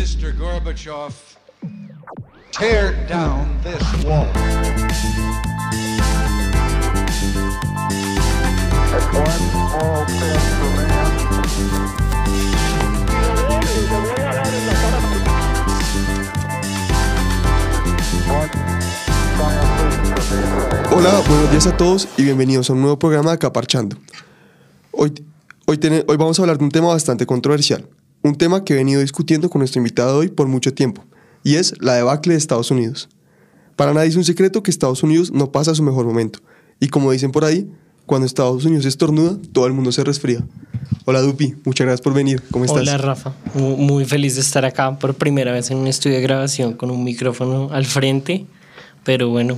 Mr. Gorbachev, tear down this wall. Hola, buenos días a todos y bienvenidos a un nuevo programa de Caparchando. Hoy, hoy, hoy vamos a hablar de un tema bastante controversial, un tema que he venido discutiendo con nuestro invitado hoy por mucho tiempo, y es la debacle de Estados Unidos. Para nadie es un secreto que Estados Unidos no pasa su mejor momento, y como dicen por ahí, cuando Estados Unidos estornuda, todo el mundo se resfría. Hola Dupi, muchas gracias por venir, ¿cómo estás? Hola Rafa, Mu- muy feliz de estar acá por primera vez en un estudio de grabación con un micrófono al frente, pero bueno,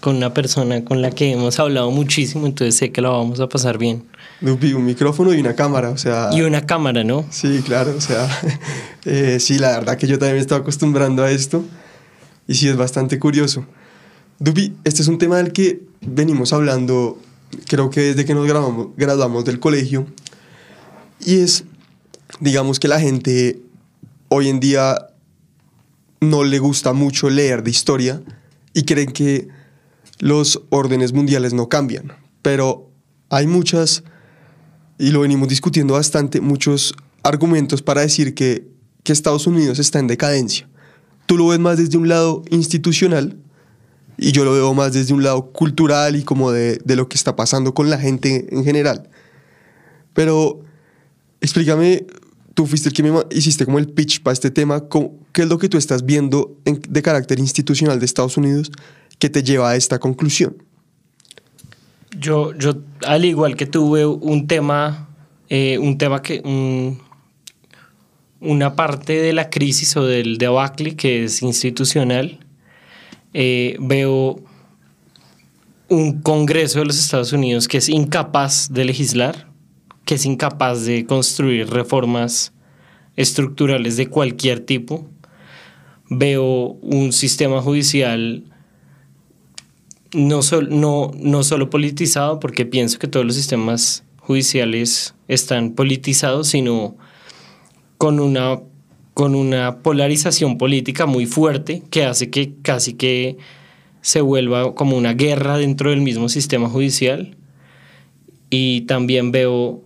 con una persona con la que hemos hablado muchísimo, entonces sé que la vamos a pasar bien. Dupi, un micrófono y una cámara, o sea... Y una cámara, ¿no? Sí, claro, o sea, eh, sí, la verdad que yo también me estaba acostumbrando a esto y sí es bastante curioso. Dupi, este es un tema del que venimos hablando, creo que desde que nos graduamos, graduamos del colegio, y es, digamos que la gente hoy en día no le gusta mucho leer de historia y creen que los órdenes mundiales no cambian, pero hay muchas y lo venimos discutiendo bastante, muchos argumentos para decir que, que Estados Unidos está en decadencia. Tú lo ves más desde un lado institucional y yo lo veo más desde un lado cultural y como de, de lo que está pasando con la gente en general. Pero explícame, tú fuiste el que me hiciste como el pitch para este tema, ¿cómo- ¿qué es lo que tú estás viendo en- de carácter institucional de Estados Unidos que te lleva a esta conclusión? Yo, yo al igual que tuve un tema, eh, un tema que, un- una parte de la crisis o del debacle que es institucional, eh, veo un Congreso de los Estados Unidos que es incapaz de legislar, que es incapaz de construir reformas estructurales de cualquier tipo. Veo un sistema judicial no, no, no solo politizado, porque pienso que todos los sistemas judiciales están politizados, sino con una, con una polarización política muy fuerte que hace que casi que se vuelva como una guerra dentro del mismo sistema judicial. Y también veo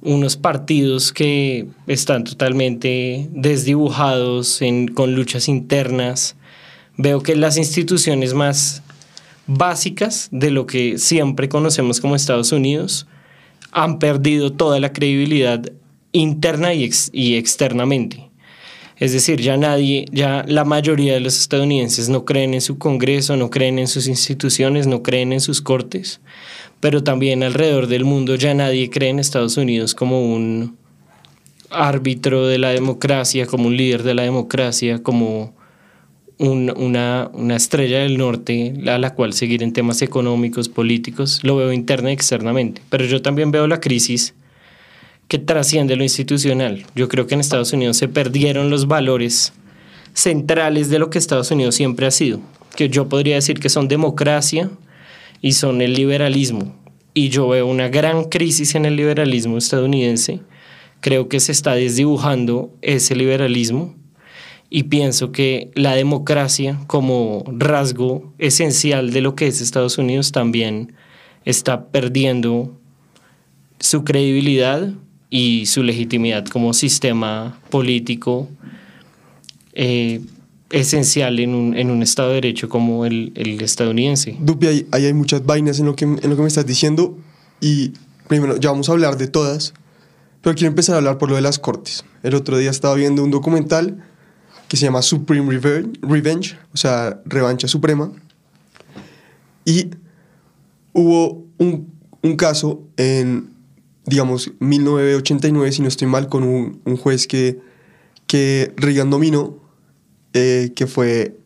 unos partidos que están totalmente desdibujados en, con luchas internas. Veo que las instituciones más básicas de lo que siempre conocemos como Estados Unidos han perdido toda la credibilidad interna y, ex- y externamente. Es decir, ya nadie, ya la mayoría de los estadounidenses no creen en su Congreso, no creen en sus instituciones, no creen en sus cortes, pero también alrededor del mundo ya nadie cree en Estados Unidos como un árbitro de la democracia, como un líder de la democracia, como un- una, una estrella del norte a la cual seguir en temas económicos, políticos, lo veo interna y externamente. Pero yo también veo la crisis que trasciende lo institucional. Yo creo que en Estados Unidos se perdieron los valores centrales de lo que Estados Unidos siempre ha sido, que yo podría decir que son democracia y son el liberalismo. Y yo veo una gran crisis en el liberalismo estadounidense. Creo que se está desdibujando ese liberalismo y pienso que la democracia como rasgo esencial de lo que es Estados Unidos también está perdiendo su credibilidad y su legitimidad como sistema político eh, esencial en un, en un Estado de Derecho como el, el estadounidense. Dupi, ahí, ahí hay muchas vainas en lo, que, en lo que me estás diciendo y primero ya vamos a hablar de todas, pero quiero empezar a hablar por lo de las cortes. El otro día estaba viendo un documental que se llama Supreme Reven- Revenge, o sea, Revancha Suprema, y hubo un, un caso en, digamos, 1989, si no estoy mal, con un, un juez que, que Reagan nominó, eh, que fue,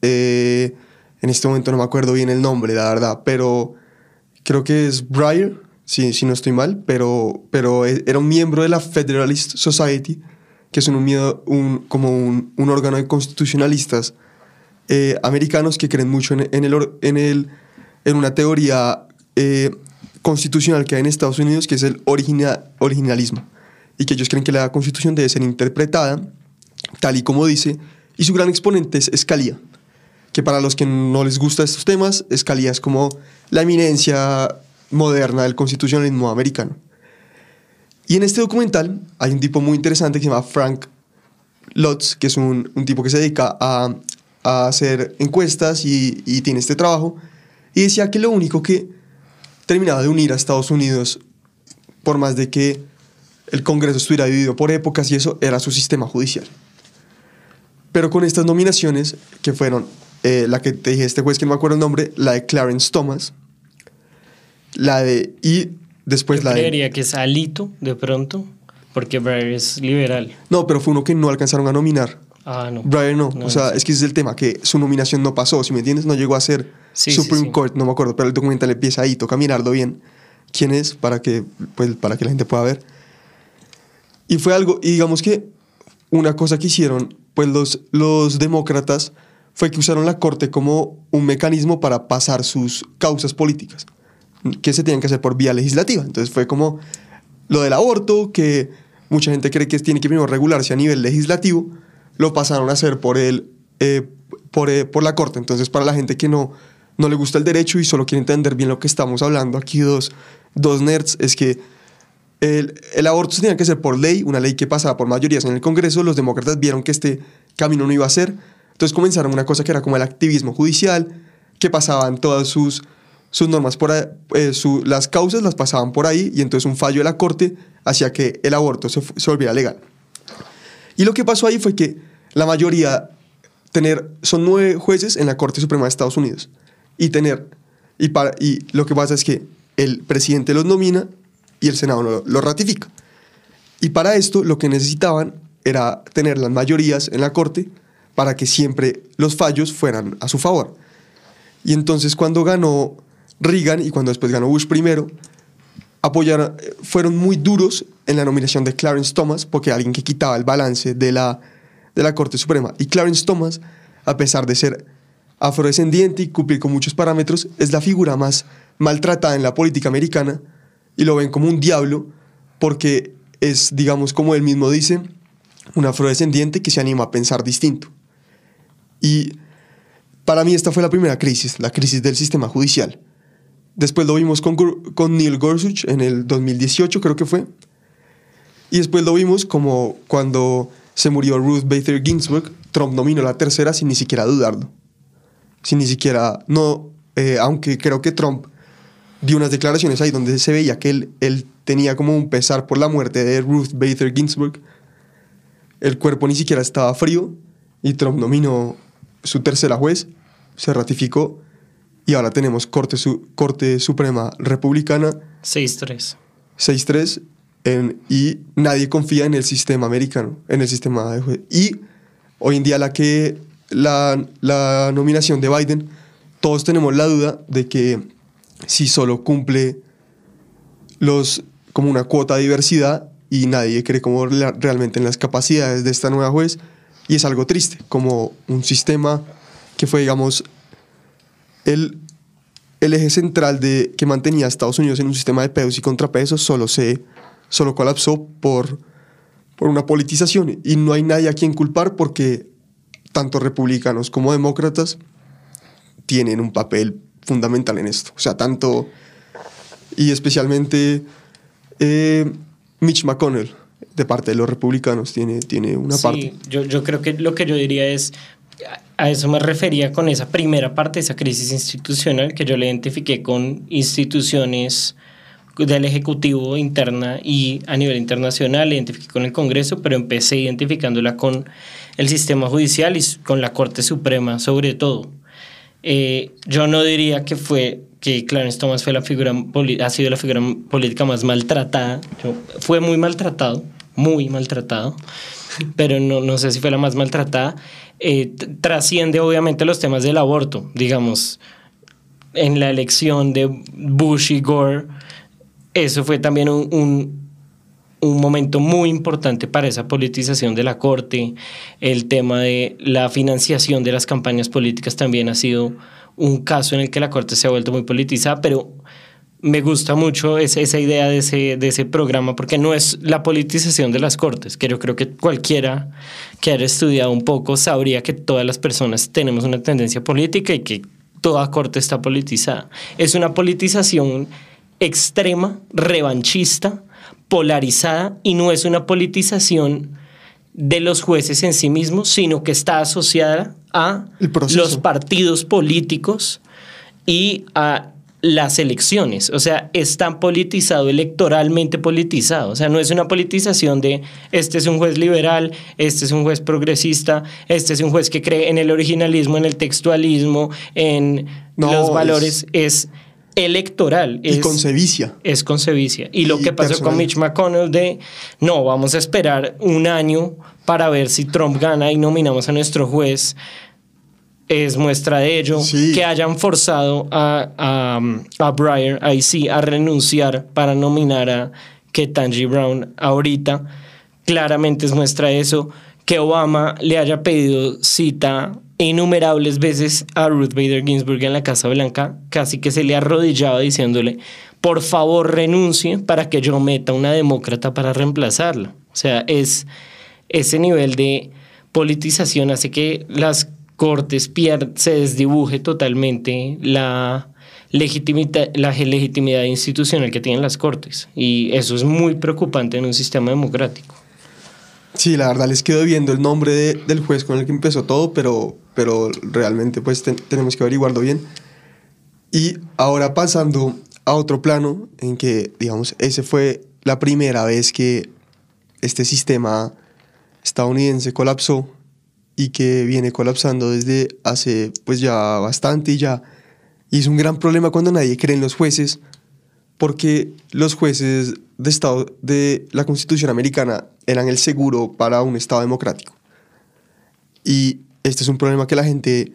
eh, en este momento no me acuerdo bien el nombre, la verdad, pero creo que es Breyer, si, si no estoy mal, pero, pero e- era un miembro de la Federalist Society, que es un, miedo- un- como un, un órgano de constitucionalistas eh, americanos que creen mucho en, el, en, el, en una teoría eh, constitucional que hay en Estados Unidos, que es el origina- originalismo, y que ellos creen que la constitución debe ser interpretada tal y como dice, y su gran exponente es Scalia, que para los que no les gustan estos temas, Scalia es como la eminencia moderna del constitucionalismo americano. Y en este documental hay un tipo muy interesante que se llama Frank Lutz, que es un, un tipo que se dedica a, a hacer encuestas y, y tiene este trabajo, y decía que lo único que terminaba de unir a Estados Unidos, por más de que el Congreso estuviera dividido por épocas y eso, era su sistema judicial. Pero con estas nominaciones, que fueron eh, la que te dije este juez, que no me acuerdo el nombre, la de Clarence Thomas, la de... y después Yo la de... creería que es Alito, de pronto, porque Breyer es liberal. No, pero fue uno que no alcanzaron a nominar. Ah, no. Brian no, No, o sea, no es que ese es el tema, que su nominación no pasó, si me entiendes, no llegó a ser Sí, sí, Supreme sí. Court, no me acuerdo, pero el documental empieza ahí, toca mirarlo bien, quién es, para que, pues, para que la gente pueda ver. Y fue algo, y digamos que una cosa que hicieron, pues los, los demócratas, fue que usaron la corte como un mecanismo para pasar sus causas políticas, que se tenían que hacer por vía legislativa. Entonces fue como lo del aborto, que mucha gente cree que tiene que primero regularse a nivel legislativo, lo pasaron a hacer por, el, eh, por, eh, por la corte. Entonces para la gente que no, no le gusta el derecho y solo quiere entender bien lo que estamos hablando, aquí dos, dos nerds, es que el, el aborto se tenía que hacer por ley, una ley que pasaba por mayorías en el Congreso. Los demócratas vieron que este camino no iba a ser. Entonces comenzaron una cosa que era como el activismo judicial, que pasaban todas sus, sus normas por eh, su- las causas las pasaban por ahí y entonces un fallo de la corte hacía que el aborto se, se volviera legal. Y lo que pasó ahí fue que la mayoría, tener, son nueve jueces en la Corte Suprema de Estados Unidos. Y tener, y, para, y lo que pasa es que el presidente los nomina y el Senado lo, lo ratifica. Y para esto lo que necesitaban era tener las mayorías en la Corte para que siempre los fallos fueran a su favor. Y entonces cuando ganó Reagan y cuando después ganó Bush primero, apoyaron, fueron muy duros en la nominación de Clarence Thomas, porque alguien que quitaba el balance de la, de la Corte Suprema. Y Clarence Thomas, a pesar de ser afrodescendiente y cumplir con muchos parámetros, es la figura más maltratada en la política americana y lo ven como un diablo porque es, digamos, como él mismo dice, un afrodescendiente que se anima a pensar distinto. Y para mí esta fue la primera crisis, la crisis del sistema judicial. Después lo vimos con, con Neil Gorsuch en el 2018, creo que fue. Y después lo vimos como cuando se murió Ruth Bader Ginsburg, Trump nominó la tercera sin ni siquiera dudarlo. Sin ni siquiera, no, eh, aunque creo que Trump dio unas declaraciones ahí donde se veía que él, él tenía como un pesar por la muerte de Ruth Bader Ginsburg. El cuerpo ni siquiera estaba frío y Trump nominó su tercera juez, se ratificó y ahora tenemos Corte, Su- Corte Suprema Republicana 6-3. 6-3 en- y nadie confía en el sistema americano, en el sistema de jue- Y hoy en día la que la, la nominación de Biden, todos tenemos la duda de que si solo cumple los como una cuota de diversidad y nadie cree como la- realmente en las capacidades de esta nueva juez y es algo triste, como un sistema que fue digamos el, el eje central de, que mantenía a Estados Unidos en un sistema de pesos y contrapesos solo se solo colapsó por, por una politización y no hay nadie a quien culpar porque tanto republicanos como demócratas tienen un papel fundamental en esto. O sea, tanto y especialmente eh, Mitch McConnell de parte de los republicanos tiene, tiene una sí, parte. Yo, yo creo que lo que yo diría es, a eso me refería con esa primera parte, esa crisis institucional que yo le identifiqué con instituciones del Ejecutivo interna y a nivel internacional, identifiqué con el Congreso, pero empecé identificándola con el sistema judicial y con la Corte Suprema sobre todo. Eh, yo no diría que fue que Clarence Thomas fue la figura ha sido la figura política más maltratada. Yo- fue muy maltratado, muy maltratado, pero no, no sé si fue la más maltratada. Eh, trasciende obviamente los temas del aborto, digamos, en la elección de Bush y Gore, eso fue también un, un, un momento muy importante para esa politización de la corte. El tema de la financiación de las campañas políticas también ha sido un caso en el que la corte se ha vuelto muy politizada, pero me gusta mucho esa, esa idea de ese, de ese programa porque no es la politización de las cortes, que yo creo que cualquiera que haya estudiado un poco sabría que todas las personas tenemos una tendencia política y que toda corte está politizada. Es una politización extrema, revanchista, polarizada y no es una politización de los jueces en sí mismos, sino que está asociada a los partidos políticos y a las elecciones. O sea, es tan politizado, electoralmente politizado. O sea, no es una politización de este es un juez liberal, este es un juez progresista, este es un juez que cree en el originalismo, en el textualismo, en No, los es- valores. Es, electoral. Y es, con sevicia. es con sevicia. Y lo Y que pasó con. Mitch McConnell de, no, vamos a esperar un año para ver si Trump gana y nominamos a nuestro juez, es muestra de ello. Sí. Que hayan forzado a, a, a Breyer, ahí sí, a renunciar para nominar a Ketanji Brown ahorita, claramente es muestra de eso. Que Obama le haya pedido cita innumerables veces a Ruth Bader Ginsburg en la Casa Blanca, casi que se le arrodillaba diciéndole, por favor renuncie para que yo meta una demócrata para reemplazarla. O sea, es ese nivel de politización hace que las cortes pier- se desdibuje totalmente la, legitimita- la legitimidad institucional que tienen las cortes. Y eso es muy preocupante en un sistema democrático. Sí, la verdad les quedo viendo el nombre de- del juez con el que empezó todo, pero, pero realmente pues ten- tenemos que averiguarlo bien. Y ahora pasando a otro plano en que, digamos, ese fue la primera vez que este sistema estadounidense colapsó y que viene colapsando desde hace pues ya bastante y ya. Y es un gran problema cuando nadie cree en los jueces, porque los jueces de estado de la Constitución americana eran el seguro para un estado democrático. Y este es un problema que la gente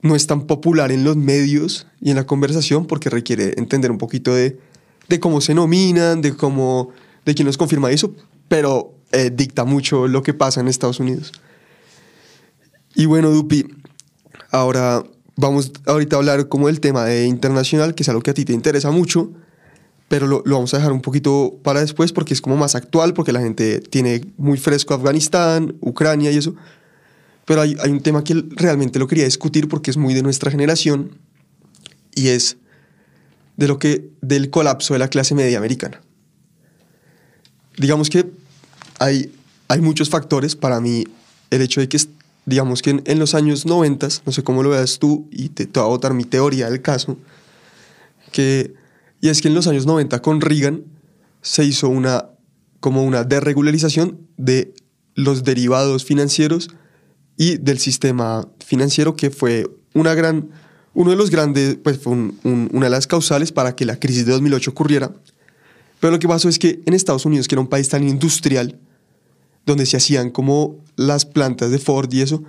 no es tan popular en los medios y en la conversación porque requiere entender un poquito de, de cómo se nominan, de cómo, de quién los confirma eso, pero eh, dicta mucho lo que pasa en Estados Unidos. Y bueno, Dupi, ahora vamos ahorita a hablar como del tema de internacional, que es algo que a ti te interesa mucho, pero lo, lo vamos a dejar un poquito para después porque es como más actual, porque la gente tiene muy fresco Afganistán, Ucrania y eso. Pero hay, hay un tema que realmente lo quería discutir porque es muy de nuestra generación y es de lo que del colapso de la clase media americana. Digamos que hay, hay muchos factores para mí el hecho de que digamos que en, en los años 90, no sé cómo lo veas tú y te, te voy a botar mi teoría del caso, que y es que en los años 90 con Reagan se hizo una como una desregularización de los derivados financieros y del sistema financiero que fue una gran uno de los grandes pues fue un- un- una de las causales para que la crisis de 2008 ocurriera. Pero lo que pasó es que en Estados Unidos que era un país tan industrial donde se hacían como las plantas de Ford y eso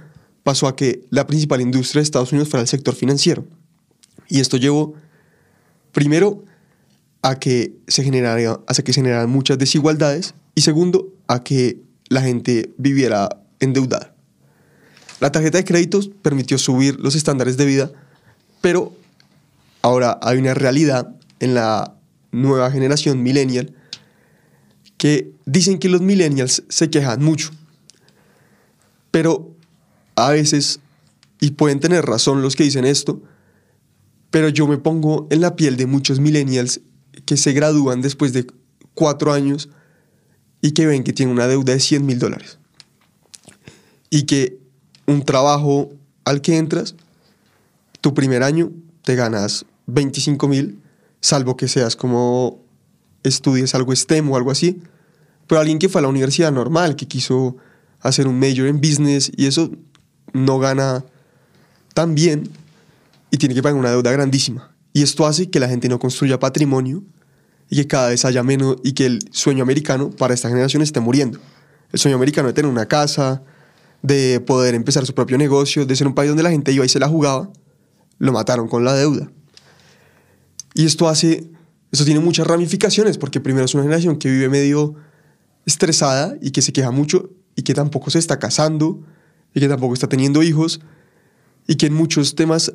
pasó a que la principal industria de Estados Unidos fuera el sector financiero y esto llevó primero a que se generara, hace que se generaran muchas desigualdades y segundo a que la gente viviera endeudada. La tarjeta de créditos permitió subir los estándares de vida, pero ahora hay una realidad en la nueva generación millennial que dicen que los millennials se quejan mucho, pero a veces, y pueden tener razón los que dicen esto, pero yo me pongo en la piel de muchos millennials que se gradúan después de cuatro años y que ven que tienen una deuda de 100 mil dólares. Y que un trabajo al que entras, tu primer año te ganas 25 mil, salvo que seas como estudies algo STEM o algo así. Pero alguien que fue a la universidad normal, que quiso hacer un major en business y eso no gana tan bien y tiene que pagar una deuda grandísima. Y esto hace que la gente no construya patrimonio y que cada vez haya menos y que el sueño americano para esta generación esté muriendo. El sueño americano de tener una casa, de poder empezar su propio negocio, de ser un país donde la gente iba y se la jugaba, lo mataron con la deuda. Y esto hace, esto tiene muchas ramificaciones, porque primero es una generación que vive medio estresada y que se queja mucho y que tampoco se está casando y que tampoco está teniendo hijos y que en muchos temas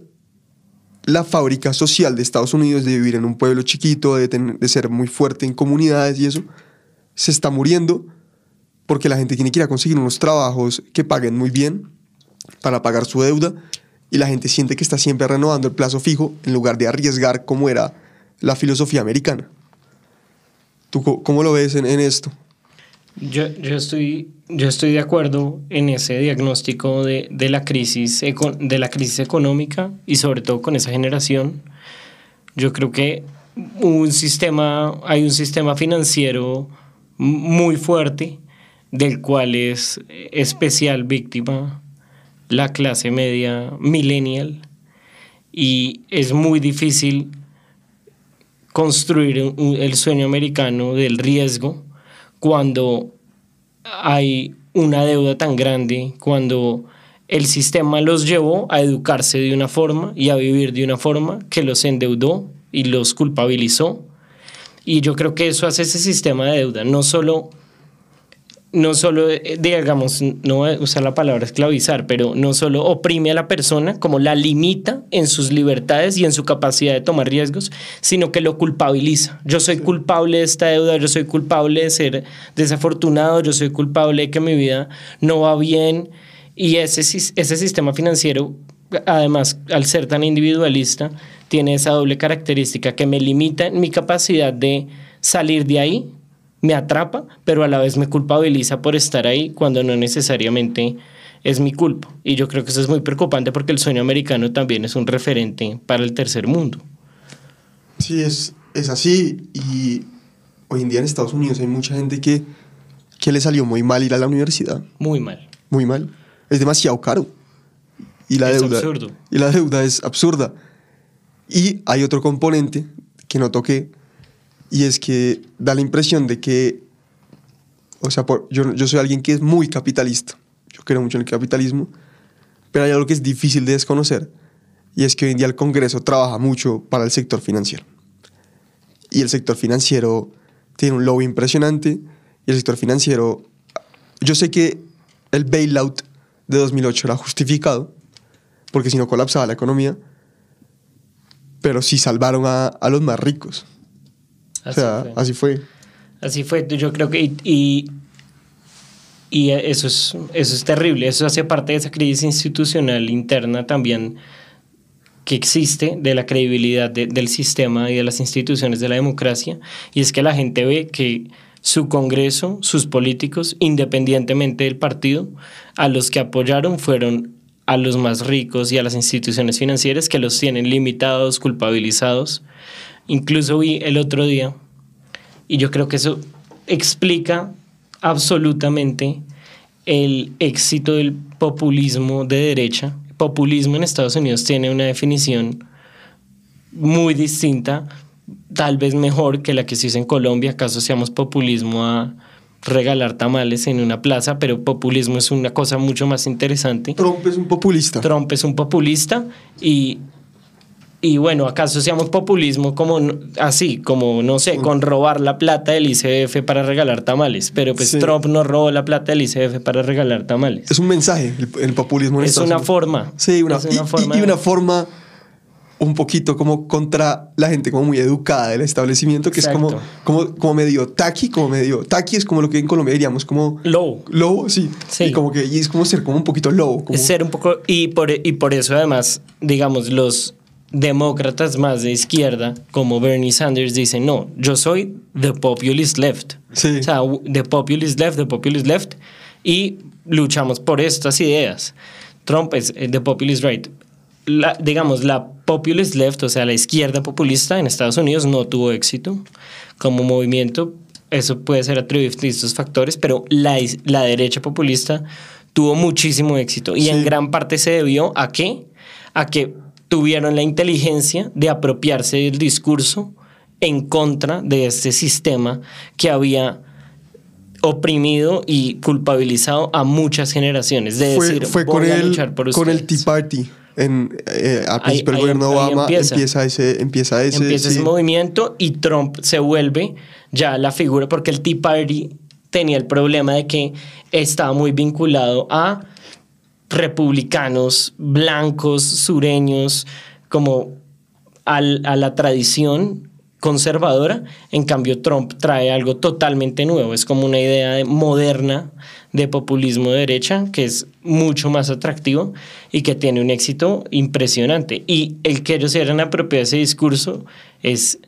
la fábrica social de Estados Unidos, de vivir en un pueblo chiquito, de, tener- de ser muy fuerte en comunidades y eso, se está muriendo porque la gente tiene que ir a conseguir unos trabajos que paguen muy bien para pagar su deuda y la gente siente que está siempre renovando el plazo fijo en lugar de arriesgar como era la filosofía americana. ¿Tú cómo lo ves en, esto? Yo, yo, estoy, yo estoy de acuerdo en ese diagnóstico de, de la crisis, de la crisis económica y sobre todo con esa generación. Yo creo que un sistema, hay un sistema financiero muy fuerte del cual es especial víctima la clase media millennial y es muy difícil construir el sueño americano del riesgo cuando hay una deuda tan grande, cuando el sistema los llevó a educarse de una forma y a vivir de una forma que los endeudó y los culpabilizó. Y yo creo que eso hace ese sistema de deuda, no solo no solo, eh, digamos, no voy a usar la palabra esclavizar, pero no solo oprime a la persona, como la limita en sus libertades y en su capacidad de tomar riesgos, sino que lo culpabiliza. Yo soy culpable de esta deuda, yo soy culpable de ser desafortunado, yo soy culpable de que mi vida no va bien. Y ese, ese sistema financiero, además, al ser tan individualista, tiene esa doble característica que me limita en mi capacidad de salir de ahí me atrapa, pero a la vez me culpabiliza por estar ahí cuando no necesariamente es mi culpa. Y yo creo que eso es muy preocupante porque el sueño americano también es un referente para el tercer mundo. Sí, es, es así. Y hoy en día en Estados Unidos hay mucha gente que, que le salió muy mal ir a la universidad. Muy mal. Muy mal. Es demasiado caro. Y la Es deuda. absurdo. Y la deuda es absurda. Y hay otro componente que no toqué. Y es que da la impresión de que. O sea, por- yo, yo soy alguien que es muy capitalista. Yo creo mucho en el capitalismo. Pero hay algo que es difícil de desconocer. Y es que hoy en día el Congreso trabaja mucho para el sector financiero. Y el sector financiero tiene un lobby impresionante. Y el sector financiero. Yo sé que el bailout de 2008 era justificado, porque si no colapsaba la economía. Pero sí salvaron a, a los más ricos. Así o sea, fue. así fue. Así fue, yo creo que... Y, y, y eso, es, eso es terrible, eso hace parte de esa crisis institucional interna también que existe de la credibilidad de- del sistema y de las instituciones de la democracia, y es que la gente ve que su Congreso, sus políticos, independientemente del partido, a los que apoyaron fueron a los más ricos y a las instituciones financieras que los tienen limitados, culpabilizados. Incluso vi el otro día y yo creo que eso explica absolutamente el éxito del populismo de derecha. Populismo en Estados Unidos tiene una definición muy distinta, tal vez mejor que la que se hizo en Colombia. Acaso seamos populismo a regalar tamales en una plaza, pero populismo es una cosa mucho más interesante. Trump es un populista. Trump es un populista y, y bueno, acá asociamos populismo como así, como no sé, con robar la plata del ICF para regalar tamales, pero pues Sí. Trump no robó la plata del ICF para regalar tamales. Es un mensaje, el, el populismo en Es Estados una Unidos. forma. Sí, una, y, forma y- una forma un poquito como contra la gente como muy educada del establecimiento, que Exacto. es como, como, como medio taqui, como medio... Taqui es como lo que en Colombia diríamos como... Low. Lobo, sí. Sí. Y como que y es como ser como un poquito. Como, Es ser un poco, y por, y por eso además, digamos, los demócratas más de izquierda, como Bernie Sanders, dicen, no, yo soy the populist left. Sí. O sea, the populist left, the populist left, y luchamos por estas ideas. Trump es eh, the populist right. La, digamos, la populist left, o sea, la izquierda populista en Estados Unidos no tuvo éxito como movimiento. Eso puede ser atribuido a distintos factores, pero la, la derecha populista tuvo muchísimo éxito y en Sí. gran parte se debió a qué? A que tuvieron la inteligencia de apropiarse del discurso en contra de este sistema que había oprimido y culpabilizado a muchas generaciones. De fue, decir, fue con, a el, luchar por con el Tea. Party. En, eh, al Ahí- principio del gobierno ahí Obama empieza. empieza. ese, empieza ese, empieza sí. ese movimiento y Trump se vuelve ya la figura, porque el Tea Party tenía el problema de que estaba muy vinculado a republicanos blancos, sureños, como a la tradición conservadora, en cambio Trump trae algo totalmente nuevo, es como una idea de- moderna de populismo de derecha que es mucho más atractivo y que tiene un éxito impresionante. Y el que ellos se hayan apropiado ese discurso es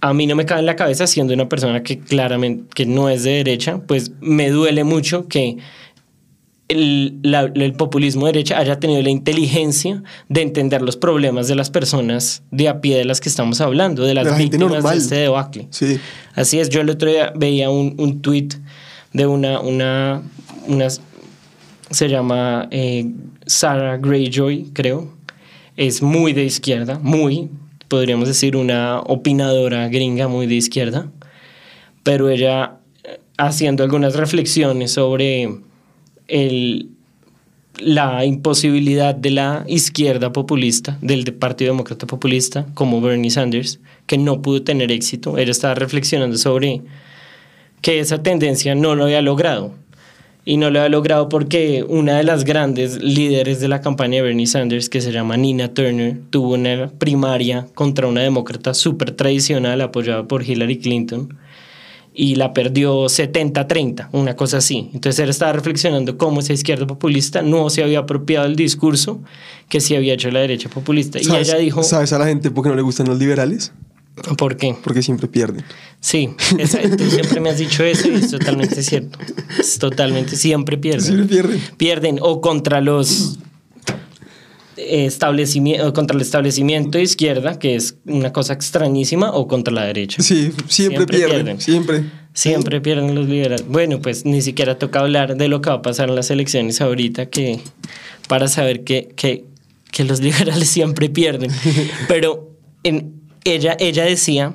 a mí no me cabe en la cabeza siendo una persona que claramente que no es de derecha, pues me duele mucho que el, la- el populismo de derecha haya tenido la inteligencia de entender los problemas de las personas de a pie de las que estamos hablando, de las la víctimas de este debacle. Sí. Así es, yo el otro día veía un, un tweet de una, una, una se llama eh, Sarah Greyjoy, creo. Es muy de izquierda, muy, podríamos decir, una opinadora gringa muy de izquierda. Pero ella eh, haciendo algunas reflexiones sobre el, la imposibilidad de la izquierda populista, del de- Partido Demócrata Populista, como Bernie Sanders, que no pudo tener éxito. Ella estaba reflexionando sobre que esa tendencia no lo había logrado. Y no lo había logrado porque una de las grandes líderes de la campaña de Bernie Sanders, que se llama Nina Turner, tuvo una primaria contra una demócrata súper tradicional apoyada por Hillary Clinton y la perdió 70-30, una cosa así. Entonces él estaba reflexionando cómo esa izquierda populista no se había apropiado del discurso que sí había hecho la derecha populista. Y ¿Sabes, ella dijo, ¿Sabes a la gente por qué no le gustan los liberales? ¿por qué? Porque siempre pierden. Sí, esa- tú siempre me has dicho eso y es totalmente cierto. Es totalmente, siempre pierden. Siempre pierden. Pierden o contra los establecimientos, contra el establecimiento de izquierda, que es una cosa extrañísima, o contra la derecha. Sí, siempre, Siempre pierden, pierden. Siempre. Siempre pierden los liberales. Bueno, pues ni siquiera toca hablar de lo que va a pasar en las elecciones ahorita, que para saber que, que, que los liberales siempre pierden. Pero en, ella, ella decía,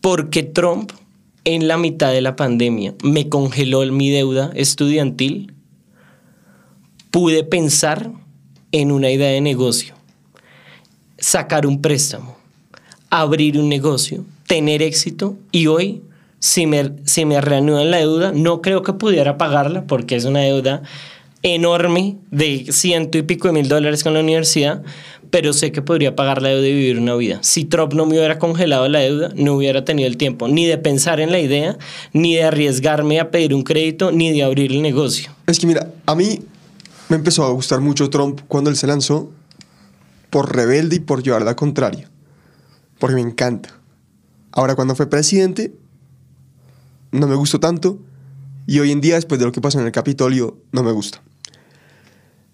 porque Trump en la mitad de la pandemia me congeló mi deuda estudiantil, pude pensar en una idea de negocio, sacar un préstamo, abrir un negocio, tener éxito y hoy, si me, si me reanudan la deuda, no creo que pudiera pagarla porque es una deuda enorme de ciento y pico de mil dólares con la universidad, pero sé que podría pagar la deuda y vivir una vida. Si Trump no me hubiera congelado la deuda, no hubiera tenido el tiempo ni de pensar en la idea, ni de arriesgarme a pedir un crédito, ni de abrir el negocio. Es que mira, a mí me empezó a gustar mucho Trump cuando él se lanzó por rebelde y por llevar la contraria. Porque me encanta. Ahora, cuando fue presidente, no me gustó tanto. Y hoy en día, después de lo que pasó en el Capitolio, no me gusta.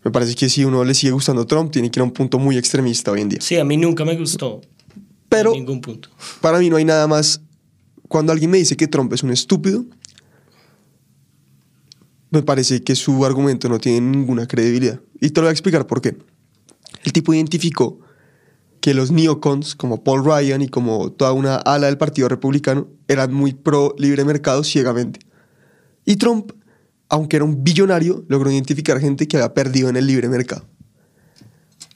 Me parece que si uno le sigue gustando Trump, tiene que ir a un punto muy extremista hoy en día. Sí, a mí nunca me gustó. Pero En ningún punto. para mí no hay nada más. Cuando alguien me dice que Trump es un estúpido, me parece que su argumento no tiene ninguna credibilidad. Y te lo voy a explicar por qué. El tipo identificó que los neocons, como Paul Ryan y como toda una ala del Partido Republicano, eran muy pro libre mercado ciegamente. Y Trump, aunque era un billonario, logró identificar gente que había perdido en el libre mercado.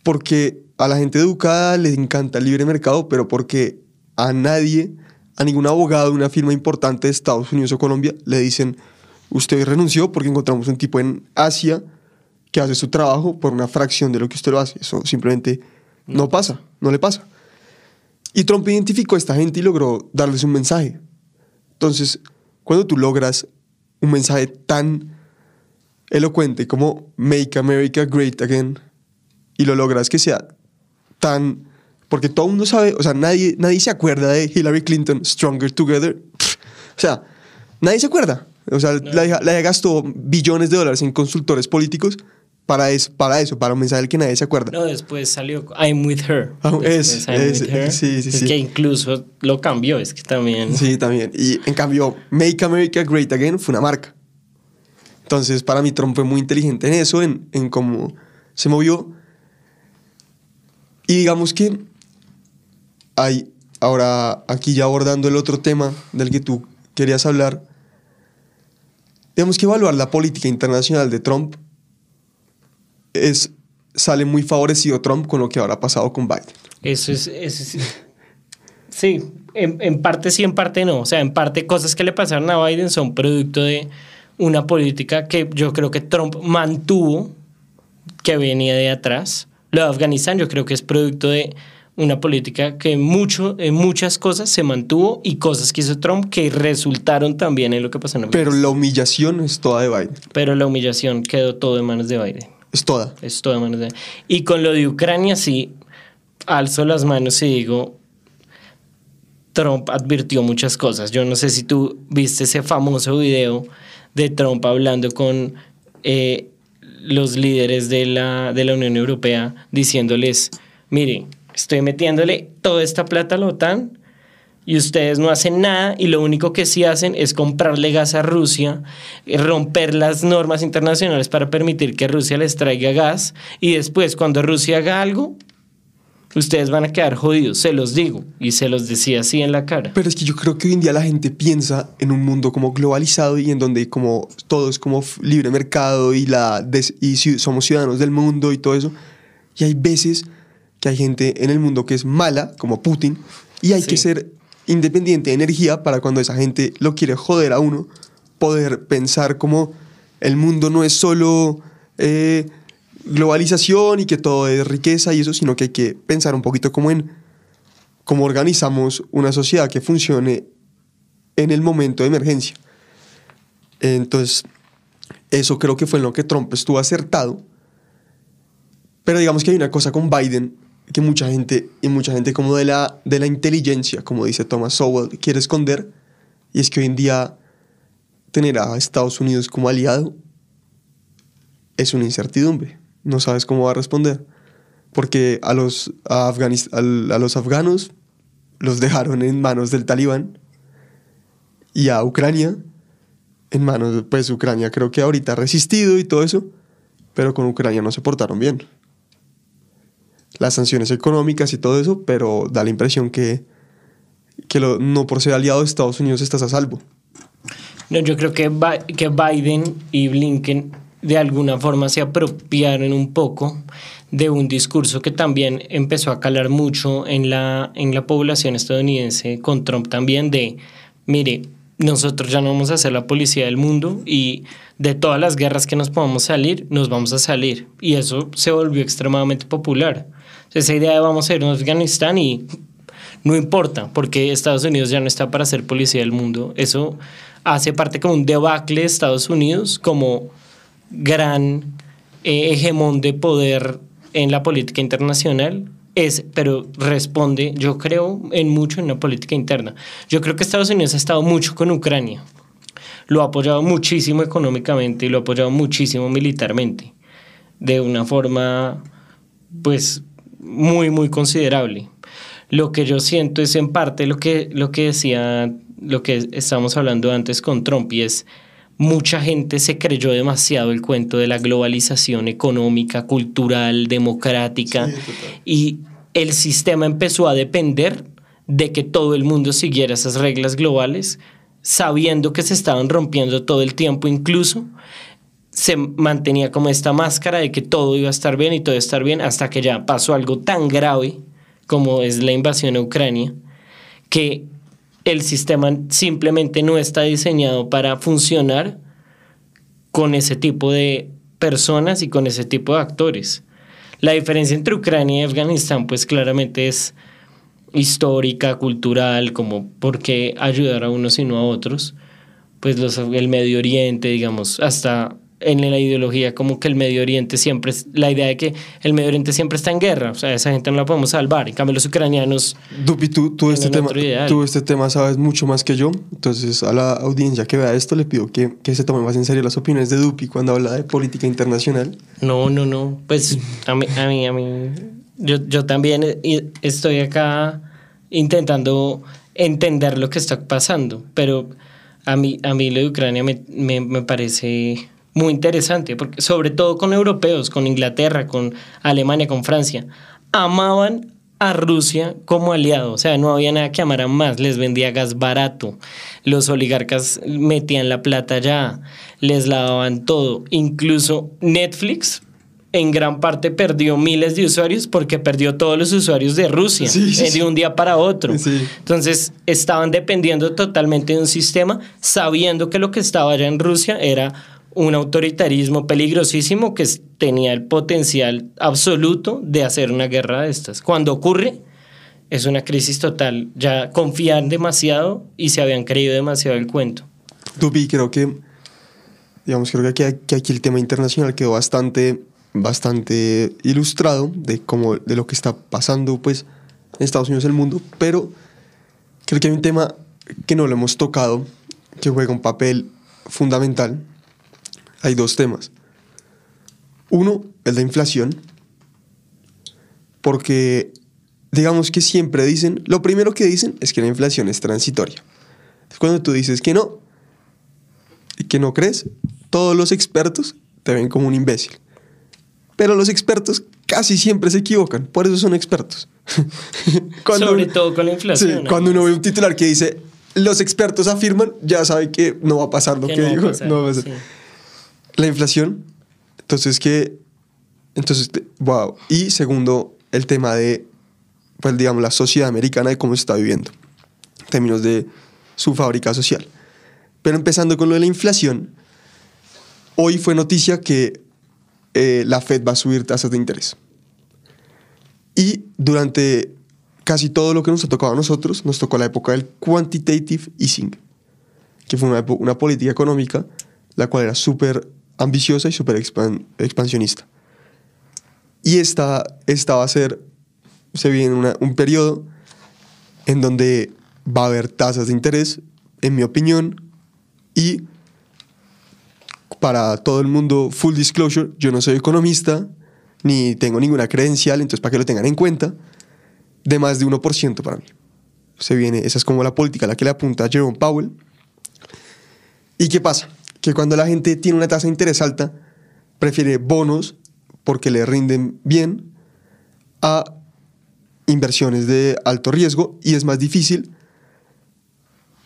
Porque a la gente educada le encanta el libre mercado, pero porque a nadie, a ningún abogado de una firma importante de Estados Unidos o Colombia, le dicen, usted renunció porque encontramos un tipo en Asia que hace su trabajo por una fracción de lo que usted lo hace. Eso simplemente no pasa, no le pasa. Y Trump identificó a esta gente y logró darles un mensaje. Entonces, cuando tú logras un mensaje tan elocuente como Make America Great Again y lo logras que sea tan... Porque todo el mundo sabe, o sea, nadie, nadie se acuerda de Hillary Clinton, Stronger Together. O sea, nadie se acuerda. O sea, la, hija- la hija gastó billones de dólares en consultores políticos para eso, para eso, para un mensaje del que nadie se acuerda. No, después salió I'm with her. Después, es- I'm es- with her. sí, sí, es sí. que incluso lo cambió, es que también. Sí, también. Y en cambio, Make America Great Again fue una marca. Entonces, para mí, Trump fue muy inteligente en eso, en, en cómo se movió. Y digamos que hay, ahora aquí ya abordando el otro tema del que tú querías hablar, tenemos que evaluar la política internacional de Trump. Es, sale muy favorecido Trump con lo que ahora ha pasado con Biden. Eso es. eso es- sí, en, en parte sí, en parte no. O sea, en parte cosas que le pasaron a Biden son producto de una política que yo creo que Trump mantuvo, que venía de atrás, Lo de Afganistán yo creo que es producto de una política que mucho, en muchas cosas se mantuvo y cosas que hizo Trump que resultaron también en lo que pasó en Pero Afganistán. la humillación es toda de Biden. Pero la humillación quedó todo en manos de Biden. Es toda. Es todo en manos de Y con lo de Ucrania sí, alzo las manos y digo, Trump advirtió muchas cosas. Yo no sé si tú viste ese famoso video de Trump hablando con eh, los líderes de la, de la Unión Europea diciéndoles, mire, estoy metiéndole toda esta plata a la OTAN y ustedes no hacen nada y lo único que sí hacen es comprarle gas a Rusia, eh, romper las normas internacionales para permitir que Rusia les traiga gas y después cuando Rusia haga algo, ustedes van a quedar jodidos, se los digo y se los decía así en la cara. Pero es que yo creo que hoy en día la gente piensa en un mundo como globalizado y en donde como todo es como libre mercado y, la y somos ciudadanos del mundo y todo eso. Y hay veces que hay gente en el mundo que es mala, como Putin, y hay Sí. que ser independiente de energía para cuando esa gente lo quiere joder a uno, poder pensar como el mundo no es solo eh, globalización y que todo es riqueza y eso, sino que hay que pensar un poquito como en cómo organizamos una sociedad que funcione en el momento de emergencia. Entonces, eso creo que fue en lo que Trump estuvo acertado. Pero digamos que hay una cosa con Biden que mucha gente, y mucha gente como de la, de la inteligencia, como dice Thomas Sowell, quiere esconder, y es que hoy en día tener a Estados Unidos como aliado es una incertidumbre. No sabes cómo va a responder. Porque a los, a Afganis- a los afganos los dejaron en manos del talibán y a Ucrania en manos, pues Ucrania creo que ahorita ha resistido y todo eso, pero con Ucrania no se portaron bien. Las sanciones económicas y todo eso, pero da la impresión que, que no por ser aliado de Estados Unidos estás a salvo. No, yo creo que, que Biden y Blinken de alguna forma se apropiaron un poco de un discurso que también empezó a calar mucho en la, en la población estadounidense con Trump también de, mire, nosotros ya no vamos a ser la policía del mundo y de todas las guerras que nos podamos salir, nos vamos a salir. Y eso se volvió extremadamente popular. Esa idea de vamos a ir a Afganistán y no importa, porque Estados Unidos ya no está para ser policía del mundo. Eso hace parte como un debacle de Estados Unidos como gran eh, hegemón de poder en la política internacional. Es, pero responde, yo creo, en mucho en la política interna. Yo creo que Estados Unidos ha estado mucho con Ucrania. Lo ha apoyado muchísimo económicamente y lo ha apoyado muchísimo militarmente. De una forma, pues, muy, muy considerable. Lo que yo siento es en parte lo que, lo que decía, lo que estábamos hablando antes con Trump, y es mucha gente se creyó demasiado el cuento de la globalización económica, cultural, democrática, Sí, y el sistema empezó a depender de que todo el mundo siguiera esas reglas globales, sabiendo que se estaban rompiendo todo el tiempo incluso se mantenía como esta máscara de que todo iba a estar bien y todo iba a estar bien hasta que ya pasó algo tan grave como es la invasión a Ucrania, que el sistema simplemente no está diseñado para funcionar con ese tipo de personas y con ese tipo de actores. La diferencia entre Ucrania y Afganistán pues claramente es histórica, cultural, como por qué ayudar a unos y no a otros. Pues los, el Medio Oriente, digamos, hasta en la ideología como que el Medio Oriente siempre es la idea de que el Medio Oriente siempre está en guerra, o sea, esa gente no la podemos salvar. En cambio, los ucranianos Dupi, tú, tú, este tema, tú este tema sabes mucho más que yo, entonces a la audiencia que vea esto le pido que, que se tome más en serio las opiniones de Dupi cuando habla de política internacional. No, no, no. Pues a mí, a mí, a mí yo, yo también eh, estoy acá intentando entender lo que está pasando, pero a mí, a mí lo de Ucrania me, me, me parece muy interesante, porque sobre todo con europeos, con Inglaterra, con Alemania, con Francia, amaban a Rusia como aliado, o sea, no había nada que amaran más, les vendía gas barato, los oligarcas metían la plata allá, les lavaban todo, incluso Netflix en gran parte perdió miles de usuarios porque perdió todos los usuarios de Rusia Sí, sí, eh, de un día para otro. Sí. Entonces estaban dependiendo totalmente de un sistema, sabiendo que lo que estaba allá en Rusia era un autoritarismo peligrosísimo que tenía el potencial absoluto de hacer una guerra de estas. Cuando ocurre, es una crisis total. Ya confían demasiado y se habían creído demasiado el cuento. Dubi, creo que, digamos, creo que aquí, que aquí el tema internacional quedó bastante, bastante ilustrado de cómo, de lo que está pasando, pues, en Estados Unidos y el mundo, pero creo que hay un tema que no lo hemos tocado, que juega un papel fundamental. Hay dos temas. Uno, es la inflación, porque digamos que siempre dicen, lo primero que dicen es que la inflación es transitoria. Cuando tú dices que no, y que no crees, todos los expertos te ven como un imbécil. Pero los expertos casi siempre se equivocan, por eso son expertos. Sobre uno- todo con la inflación. Sí, cuando uno ve un titular que dice, los expertos afirman, ya sabe que no va a pasar lo que, Que no va a dijo. pasar, no va a pasar. sí. La inflación, entonces que, entonces, wow. Y segundo, el tema de, pues digamos, la sociedad americana y cómo se está viviendo, en términos de su fábrica social. Pero empezando con lo de la inflación, hoy fue noticia que eh, la Fed va a subir tasas de interés. Y durante casi todo lo que nos ha tocado a nosotros, nos tocó la época del quantitative easing, que fue una, una política económica la cual era súper ambiciosa y súper expan- expansionista. Y esta, esta va a ser, se viene una- un periodo en donde va a haber tasas de interés, en mi opinión, y para todo el mundo, full disclosure, yo no soy economista, ni tengo ninguna credencial, entonces para que lo tengan en cuenta, de más de 1% para mí. Se viene, esa es como la política a la que le apunta Jerome Powell. ¿Y qué pasa? Que cuando la gente tiene una tasa de interés alta, prefiere bonos porque le rinden bien a inversiones de alto riesgo y es más difícil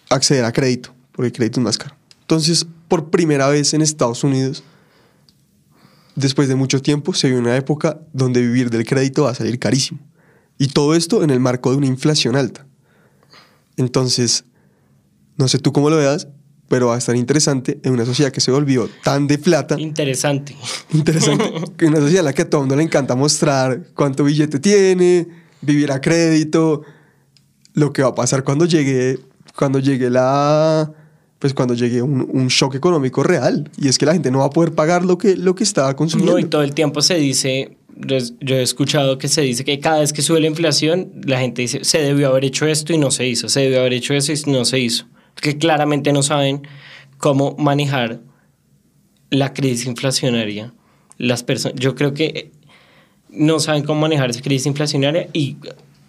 acceder a crédito, porque el crédito es más caro. Entonces, por primera vez en Estados Unidos, después de mucho tiempo, se vive una época donde vivir del crédito va a salir carísimo. Y todo esto en el marco de una inflación alta. Entonces, no sé tú cómo lo veas, pero va a estar interesante en una sociedad que se volvió tan de plata. Interesante. Interesante. que una sociedad a la que a todo el mundo le encanta mostrar cuánto billete tiene, vivir a crédito, lo que va a pasar cuando llegue, cuando llegue la, pues cuando llegue un, un shock económico real. Y es que la gente no va a poder pagar lo que, lo que estaba consumiendo. No, y todo el tiempo se dice, yo he escuchado que se dice que cada vez que sube la inflación, la gente dice, se debió haber hecho esto y no se hizo, se debió haber hecho eso y no se hizo. Que claramente no saben cómo manejar la crisis inflacionaria. Las personas, yo creo que no saben cómo manejar esa crisis inflacionaria y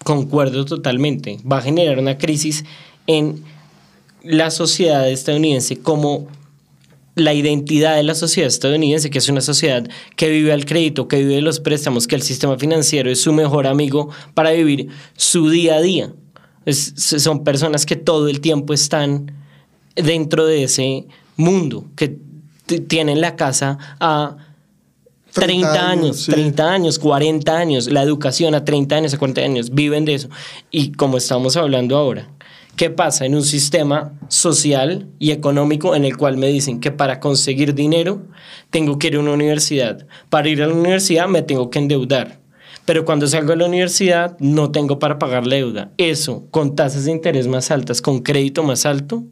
concuerdo totalmente. Va a generar una crisis en la sociedad estadounidense como la identidad de la sociedad estadounidense, que es una sociedad que vive al crédito, que vive de los préstamos, que el sistema financiero es su mejor amigo para vivir su día a día. Es- son personas que todo el tiempo están dentro de ese mundo, que tienen la casa a 30, 30 años, años, sí. 30 años, 40 años, la educación a 30 años, a 40 años, viven de eso. Y como estamos hablando ahora, ¿qué pasa en un sistema social y económico en el cual me dicen que para conseguir dinero tengo que ir a una universidad? Para ir a la universidad me tengo que endeudar. Pero cuando salgo de la universidad no tengo para pagar la deuda. Eso, con tasas de interés más altas, con crédito más alto,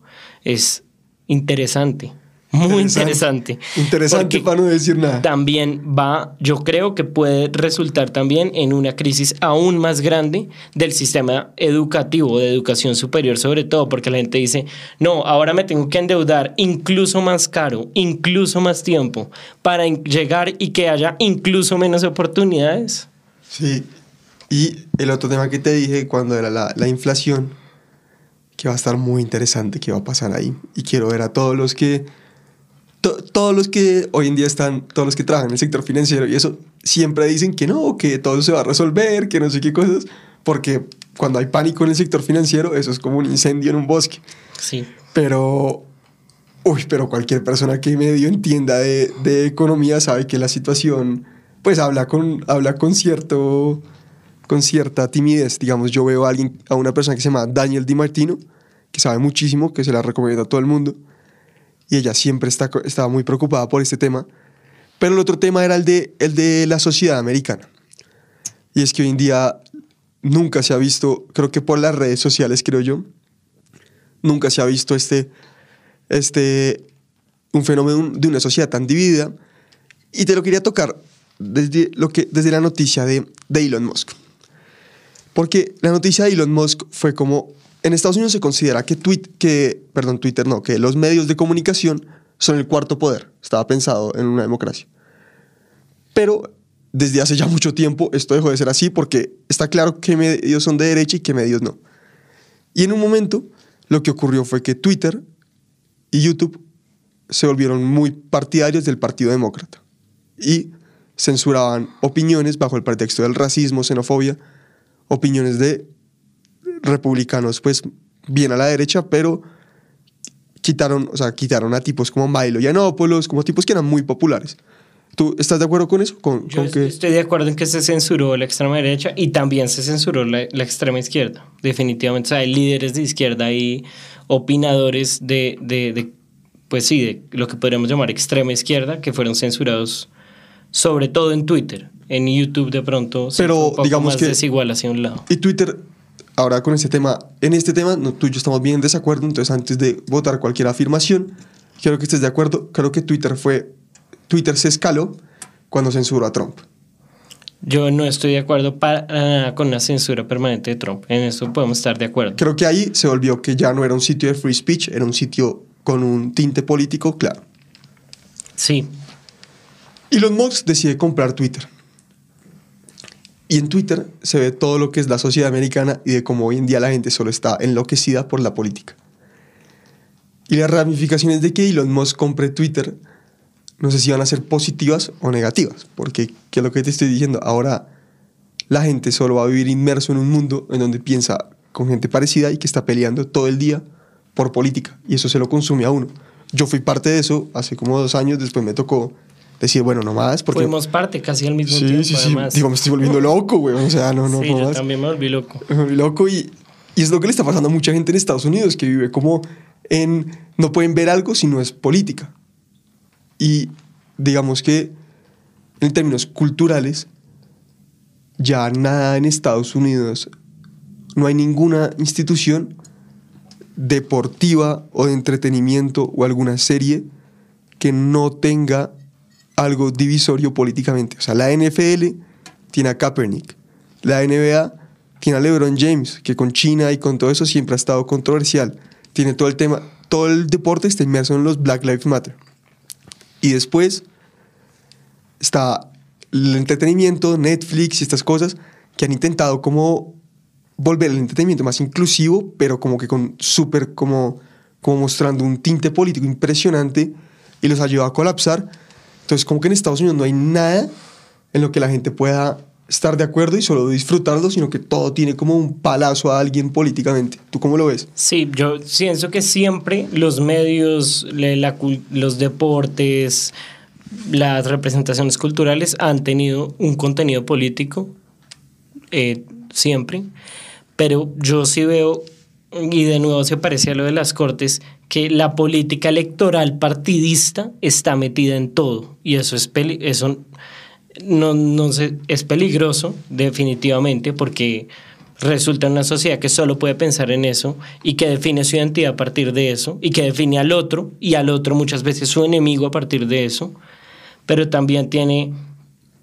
es interesante. Muy interesante. Interesante para no decir nada. también va, yo creo que puede resultar también en una crisis aún más grande del sistema educativo, de educación superior sobre todo, porque la gente dice, no, ahora me tengo que endeudar incluso más caro, incluso más tiempo, para llegar y que haya incluso menos oportunidades. Sí. Y el otro tema que te dije cuando era la, la inflación, que va a estar muy interesante qué va a pasar ahí. Y quiero ver a todos los que, to- todos los que hoy en día están, todos los que trabajan en el sector financiero y eso, siempre dicen que no, que todo se va a resolver, que no sé qué cosas, porque cuando hay pánico en el sector financiero, eso es como un incendio en un bosque. Sí. Pero, uy, pero cualquier persona que medio entienda de, de economía sabe que la situación, pues habla con, habla con cierto, con cierta timidez. Digamos, yo veo a alguien, a una persona que se llama Daniel Di Martino, que sabe muchísimo, que se la recomiendo a todo el mundo. y ella siempre está, estaba muy preocupada por este tema. Pero el otro tema era el de, el de la sociedad americana. Y es que hoy en día nunca se ha visto, creo que por las redes sociales, creo yo, nunca se ha visto este, este, un fenómeno de una sociedad tan dividida. Y te lo quería tocar desde, lo que, desde la noticia de, de Elon Musk. Porque la noticia de Elon Musk fue como, en Estados Unidos se considera que, tweet, que, perdón, Twitter no, que los medios de comunicación son el cuarto poder. Estaba pensado en una democracia. Pero desde hace ya mucho tiempo esto dejó de ser así porque está claro qué medios son de derecha y qué medios no. Y en un momento lo que ocurrió fue que Twitter y YouTube se volvieron muy partidarios del Partido Demócrata y censuraban opiniones bajo el pretexto del racismo, xenofobia, opiniones de republicanos pues bien a la derecha, pero quitaron, o sea, quitaron a tipos como Milo Yiannopoulos, como tipos que eran muy populares. ¿Tú estás de acuerdo con eso? ¿Con, Yo con que... estoy de acuerdo en que se censuró la extrema derecha y también se censuró la, la extrema izquierda. Definitivamente. O sea, hay líderes de izquierda y opinadores de, de, de, pues sí, de lo que podríamos llamar extrema izquierda que fueron censurados sobre todo en Twitter. En YouTube de pronto se Pero, fue un poco digamos más que- desigual hacia un lado. Y Twitter, ahora con este tema, en este tema no, tú y yo estamos bien en desacuerdo, entonces antes de votar cualquier afirmación, quiero que estés de acuerdo, creo que Twitter fue, Twitter se escaló cuando censuró a Trump. Yo no estoy de acuerdo para nada con una censura permanente de Trump. En eso podemos estar de acuerdo. Creo que ahí se volvió que ya no era un sitio de free speech, era un sitio con un tinte político claro. Sí, Elon Musk decide comprar Twitter. Y en Twitter se ve todo lo que es la sociedad americana y de cómo hoy en día la gente solo está enloquecida por la política. Y las ramificaciones de que Elon Musk compre Twitter, no sé si van a ser positivas o negativas, porque, ¿qué es lo que te estoy diciendo? Ahora la gente solo va a vivir inmerso en un mundo en donde piensa con gente parecida y que está peleando todo el día por política, y eso se lo consume a uno. Yo fui parte de eso hace como dos años, después me tocó decir, bueno, no más, porque... fuimos parte casi al mismo Sí, tiempo. sí, sí. además. Digo, me estoy volviendo loco, güey. O sea, no, no, sí, no yo más. también me volví loco. Me volví loco y, y es lo que le está pasando a mucha gente en Estados Unidos que vive como en. No pueden ver algo si no es política. Y digamos que en términos culturales, ya nada en Estados Unidos, no hay ninguna institución deportiva o de entretenimiento o alguna serie que no tenga algo divisorio políticamente. O sea, la NFL tiene a Kaepernick, la NBA tiene a LeBron James, que con China y con todo eso siempre ha estado controversial. Tiene todo el tema, todo el deporte está inmerso en los Black Lives Matter. Y después está el entretenimiento, Netflix y estas cosas que han intentado como volver el entretenimiento más inclusivo, pero como que con súper como, como mostrando un tinte político impresionante y los ha llevado a colapsar. Entonces como que en Estados Unidos no hay nada en lo que la gente pueda estar de acuerdo y solo disfrutarlo, sino que todo tiene como un palazo a alguien políticamente. ¿Tú cómo lo ves? Sí, yo pienso que siempre los medios, la los deportes, las representaciones culturales han tenido un contenido político, eh, siempre, pero yo sí veo, y de nuevo se parece a lo de las cortes, que la política electoral partidista está metida en todo, y eso es, peli eso no, no es peligroso definitivamente porque resulta una sociedad que solo puede pensar en eso y que define su identidad a partir de eso y que define al otro y al otro muchas veces su enemigo a partir de eso, pero también tiene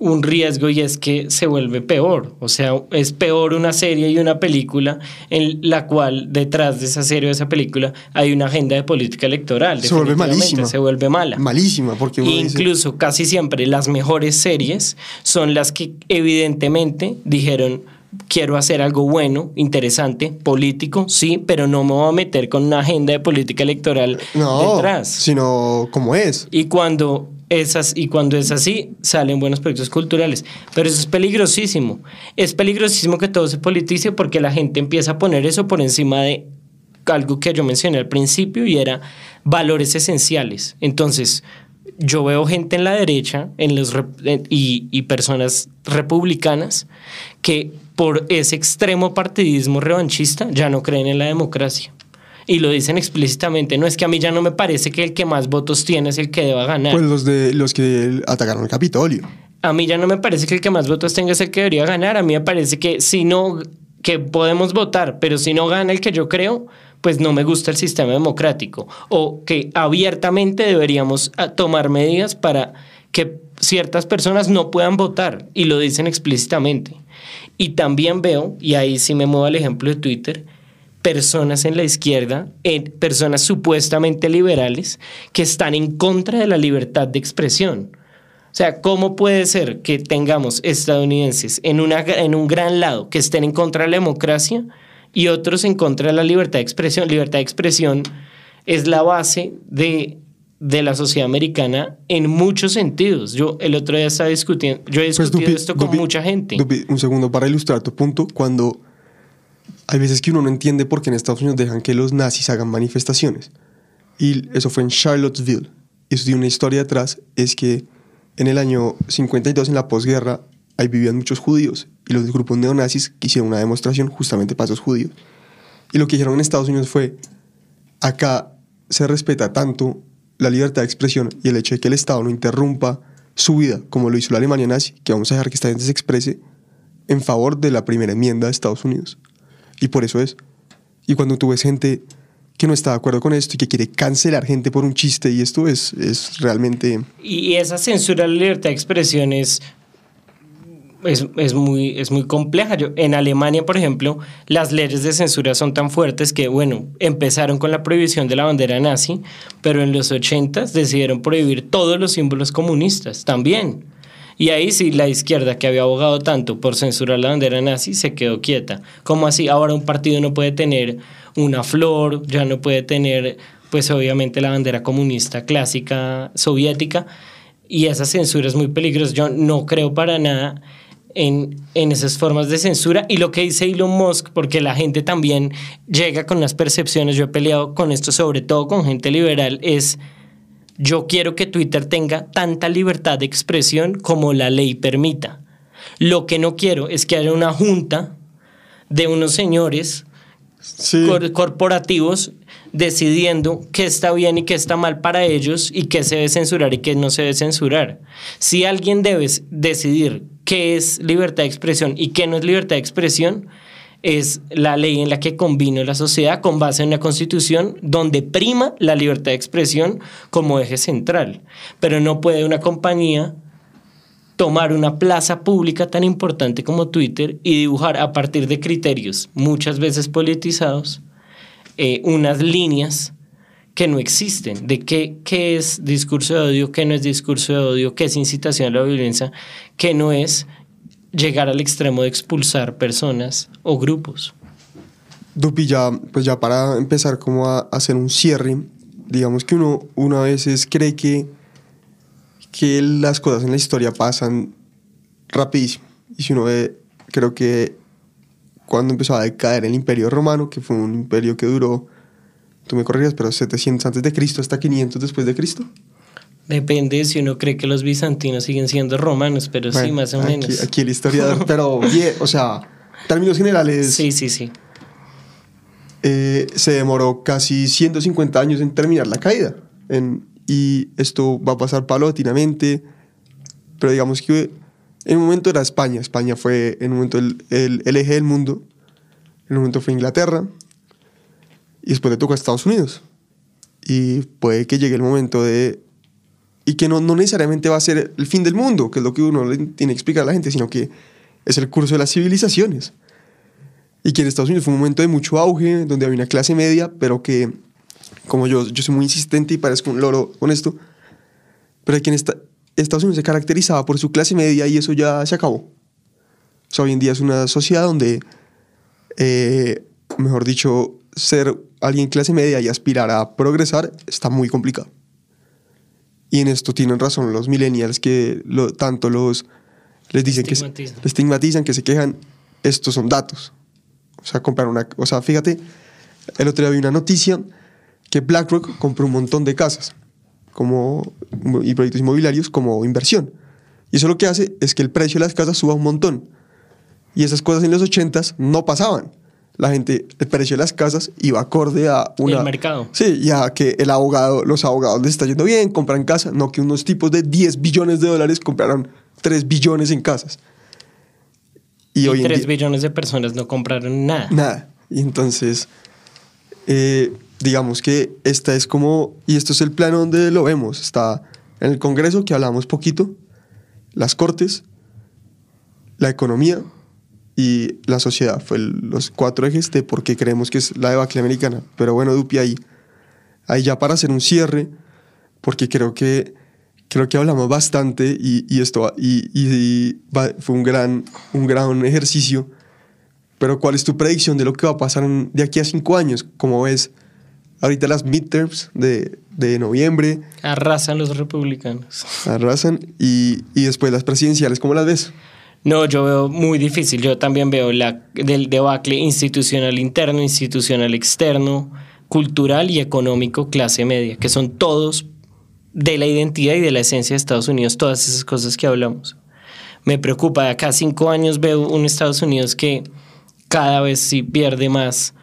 un riesgo y es que se vuelve peor. O sea, es peor una serie y una película en la cual detrás de esa serie o esa película hay una agenda de política electoral. Se vuelve malísima. Se vuelve mala. Malísima, porque dice- Incluso casi siempre las mejores series son las que evidentemente dijeron quiero hacer algo bueno, interesante, político, sí, pero no me voy a meter con una agenda de política electoral no, detrás. sino como es. Y cuando esas y cuando es así salen buenos proyectos culturales, pero eso es peligrosísimo. Es peligrosísimo que todo se politice porque la gente empieza a poner eso por encima de algo que yo mencioné al principio y era valores esenciales. Entonces, yo veo gente en la derecha en los en- y, y personas republicanas que por ese extremo partidismo revanchista ya no creen en la democracia. Y lo dicen explícitamente, no es que a mí ya no me parece que el que más votos tiene es el que deba ganar. Pues los, de, los que atacaron el Capitolio. A mí ya no me parece que el que más votos tenga es el que debería ganar. A mí me parece que si no, que podemos votar, pero si no gana el que yo creo, pues no me gusta el sistema democrático. O que abiertamente deberíamos ah, tomar medidas para que ciertas personas no puedan votar y lo dicen explícitamente. Y también veo, y ahí sí me muevo al ejemplo de Twitter, personas en la izquierda, personas supuestamente liberales, que están en contra de la libertad de expresión. O sea, ¿cómo puede ser que tengamos estadounidenses en, una, en un gran lado que estén en contra de la democracia y otros en contra de la libertad de expresión? Libertad de expresión es la base de de la sociedad americana en muchos sentidos. Yo el otro día estaba discutiendo, yo he pues, discutido esto con mucha gente. un segundo para ilustrar tu punto, cuando hay veces que uno no entiende por qué en Estados Unidos dejan que los nazis hagan manifestaciones. Y eso fue en Charlottesville. Y eso tiene una historia detrás, es que en el año 52, en la posguerra, ahí vivían muchos judíos y los grupos neonazis hicieron una demostración justamente para esos judíos. Y lo que hicieron en Estados Unidos fue, acá se respeta tanto la libertad de expresión y el hecho de que el Estado no interrumpa su vida, como lo hizo la Alemania nazi, que vamos a dejar que esta gente se exprese en favor de la primera enmienda de Estados Unidos. Y por eso es. Y cuando tú ves gente que no está de acuerdo con esto y que quiere cancelar gente por un chiste, y esto es, es realmente... Y esa censura a la libertad de expresión es es, muy, es muy compleja. Yo, en Alemania, por ejemplo, las leyes de censura son tan fuertes que, bueno, empezaron con la prohibición de la bandera nazi, pero en los 80 decidieron prohibir todos los símbolos comunistas también. Y ahí sí, la izquierda, que había abogado tanto por censurar la bandera nazi, se quedó quieta. ¿Cómo así? Ahora un partido no puede tener una flor, ya no puede tener, pues obviamente, la bandera comunista clásica soviética. Y esa censura es muy peligrosa. Yo no creo para nada en, esas formas de censura y lo que dice Elon Musk, porque la gente también llega con las percepciones, yo he peleado con esto sobre todo con gente liberal, es yo quiero que Twitter tenga tanta libertad de expresión como la ley permita. Lo que no quiero es que haya una junta de unos señores corporativos decidiendo qué está bien y qué está mal para ellos y qué se debe censurar y qué no se debe censurar. Si alguien debe decidir qué es libertad de expresión y qué no es libertad de expresión, es la ley en la que combino la sociedad con base en una constitución donde prima la libertad de expresión como eje central. Pero no puede una compañía tomar una plaza pública tan importante como Twitter y dibujar a partir de criterios muchas veces politizados eh, unas líneas que no existen, de qué, qué es discurso de odio, qué no es discurso de odio, qué es incitación a la violencia, qué no es llegar al extremo de expulsar personas o grupos. Dupi, ya, pues ya para empezar como a hacer un cierre, digamos que uno, uno a veces cree que, que las cosas en la historia pasan rapidísimo. Y si uno ve, creo que cuando empezó a decaer el imperio romano, que fue un imperio que duró, tú me corriges, pero 700 antes de Cristo hasta 500 después de Cristo. Depende si uno cree que los bizantinos siguen siendo romanos, pero sí, más o menos. Aquí el historiador, pero bien, o sea, términos generales. Sí, sí, sí. Eh, se demoró casi 150 años en terminar la caída. En, y esto va a pasar paulatinamente, pero digamos que en un momento era España. España fue en un momento el, el, eje del mundo. En un momento fue Inglaterra. Y después le tocó a Estados Unidos. Y puede que llegue el momento de... Y que no, no necesariamente va a ser el fin del mundo, que es lo que uno tiene que explicar a la gente, sino que es el curso de las civilizaciones. Y que en Estados Unidos fue un momento de mucho auge, donde había una clase media, pero que, como yo, yo soy muy insistente y parezco un loro con esto, pero que en, esta, Estados Unidos se caracterizaba por su clase media y eso ya se acabó. O sea, hoy en día es una sociedad donde, eh, mejor dicho, ser alguien clase media y aspirar a progresar está muy complicado. Y en esto tienen razón los millennials que lo, tanto los les dicen que se, estigmatizan, que se quejan. Estos son datos. O sea, comprar una, o sea, fíjate, el otro día vi una noticia que BlackRock compró un montón de casas como, y proyectos inmobiliarios como inversión. Y eso lo que hace es que el precio de las casas suba un montón. Y esas cosas en los 80 no pasaban. La gente, el precio de las casas iba acorde a una... El mercado. Sí, ya que el abogado, los abogados les está yendo bien, compran casas, no que unos tipos de 10 billones de dólares compraron 3 billones en casas. Y, hoy en 3 día- billones de personas no compraron nada. Nada. Y entonces, eh, digamos que esta es como, y esto es el plano donde lo vemos. Está en el Congreso, que hablamos poquito, las Cortes, la economía y la sociedad. Fue los cuatro ejes de por qué creemos que es la debacle americana. Pero bueno, Dupi, ahí, ahí ya para hacer un cierre, porque creo que, creo que hablamos bastante y, y esto y- y va- fue un gran, un gran ejercicio. Pero ¿cuál es tu predicción de lo que va a pasar en- de aquí a cinco años? Como ves ahorita las midterms de, de noviembre, Arrasan los republicanos. arrasan, y, y después las presidenciales, ¿cómo las ves? No, yo veo muy difícil. Yo también veo la, del debacle institucional interno, institucional externo, cultural y económico clase media, que son todos de la identidad y de la esencia de Estados Unidos, todas esas cosas que hablamos. Me preocupa, de acá a cinco años veo un Estados Unidos que cada vez sí pierde más,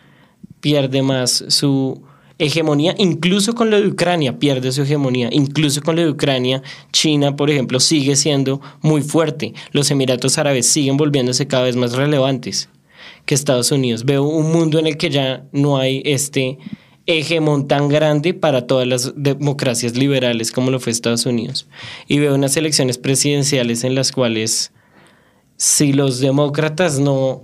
pierde más su hegemonía, incluso con lo de Ucrania pierde su hegemonía, incluso con lo de Ucrania, China, por ejemplo, sigue siendo muy fuerte, los Emiratos Árabes siguen volviéndose cada vez más relevantes que Estados Unidos. Veo un mundo en el que ya no hay este hegemón tan grande para todas las democracias liberales como lo fue Estados Unidos. Y veo unas elecciones presidenciales en las cuales si los demócratas no,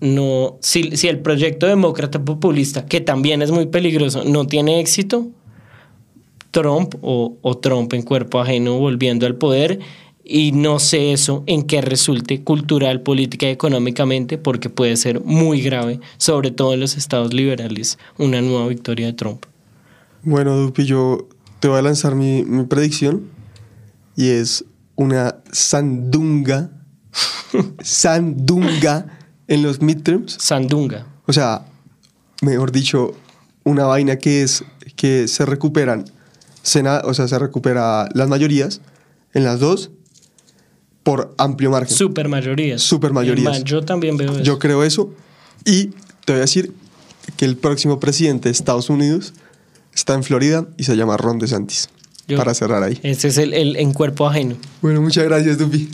no, si, si el proyecto demócrata populista, que también es muy peligroso, no tiene éxito, Trump o, o Trump en cuerpo ajeno volviendo al poder, y no sé eso en qué resulte cultural, política y económicamente, porque puede ser muy grave, sobre todo en los estados liberales, una nueva victoria de Trump. Bueno, Dupi, yo te voy a lanzar mi, mi predicción y es una sandunga, sandunga en los midterms. Sandunga. O sea, mejor dicho, una vaina que es que se recuperan, sena- o sea, se recupera las mayorías en las dos por amplio margen. Supermayorías. Supermayorías. Es más, Yo también veo eso. Yo creo eso y te voy a decir que el próximo presidente de Estados Unidos está en Florida y se llama Ron DeSantis. Yo- Para cerrar ahí. Ese es el, el en cuerpo ajeno. Bueno, muchas gracias, Dupi.